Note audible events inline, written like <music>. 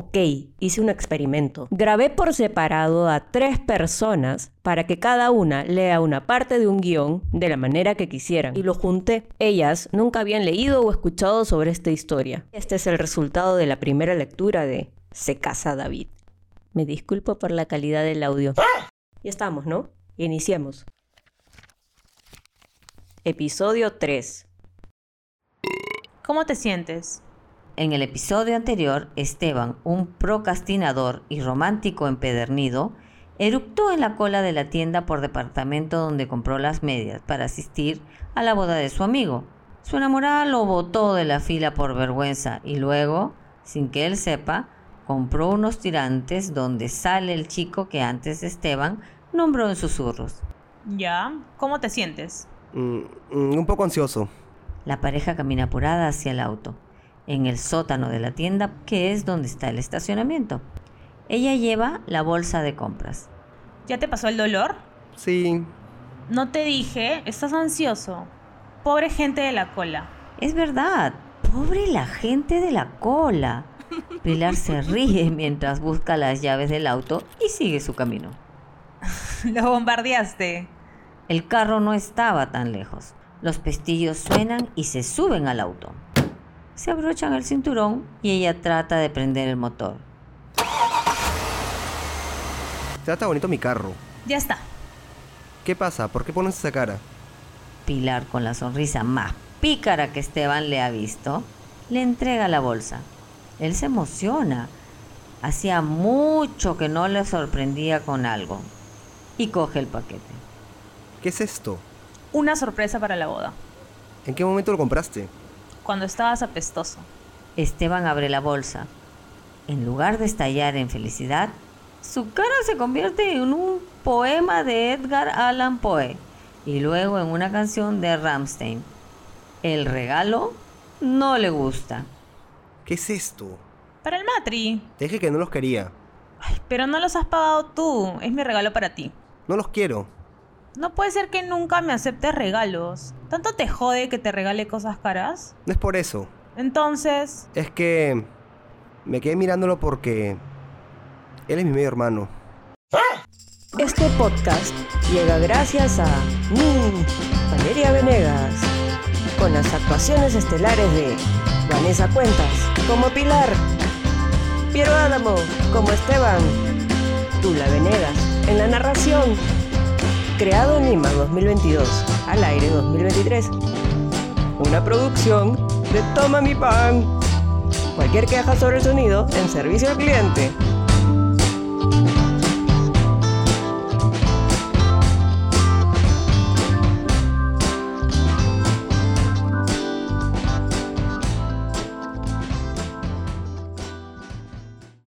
Ok, hice un experimento. Grabé por separado a tres personas para que cada una lea una parte de un guion de la manera que quisieran y lo junté. Ellas nunca habían leído o escuchado sobre esta historia. Este es el resultado de la primera lectura de Se casa David. Me disculpo por la calidad del audio. Ya estamos, ¿no? Iniciemos. Episodio 3. ¿Cómo te sientes? En el episodio anterior, Esteban, un procrastinador y romántico empedernido, eructó en la cola de la tienda por departamento donde compró las medias para asistir a la boda de su amigo. Su enamorada lo botó de la fila por vergüenza y luego, sin que él sepa, compró unos tirantes donde sale el chico que antes Esteban nombró en susurros. ¿Ya? ¿Cómo te sientes? Mm, mm, un poco ansioso. La pareja camina apurada hacia el auto, en el sótano de la tienda, que es donde está el estacionamiento. Ella lleva la bolsa de compras. ¿Ya te pasó el dolor? Sí. No te dije, estás ansioso. Pobre gente de la cola. Es verdad, pobre la gente de la cola. Pilar se <laughs> ríe mientras busca las llaves del auto y sigue su camino. <laughs> Lo bombardeaste. El carro no estaba tan lejos. Los pestillos suenan y se suben al auto. Se abrochan el cinturón y ella trata de prender el motor. Trata bonito mi carro. Ya está. ¿Qué pasa? ¿Por qué pones esa cara? Pilar, con la sonrisa más pícara que Esteban le ha visto, le entrega la bolsa. Él se emociona. Hacía mucho que no le sorprendía con algo. Y coge el paquete. ¿Qué es esto? Una sorpresa para la boda. ¿En qué momento lo compraste? Cuando estabas apestoso. Esteban abre la bolsa. En lugar de estallar en felicidad, su cara se convierte en un poema de Edgar Allan Poe y luego en una canción de Ramstein. El regalo no le gusta. ¿Qué es esto? Para el matri. Te dije que no los quería. Ay, pero no los has pagado tú. Es mi regalo para ti. No los quiero. No puede ser que nunca me aceptes regalos. ¿Tanto te jode que te regale cosas caras? No es por eso. Entonces, Es que me quedé mirándolo porque él es mi medio hermano. Este podcast llega gracias a mí, Valeria Venegas, con las actuaciones estelares de Vanessa Cuentas como Pilar, Piero Adamo como Esteban, Tula Venegas en la narración, creado en Lima 2022, al aire 2023. Una producción de Toma mi pan. Cualquier queja sobre el sonido en servicio al cliente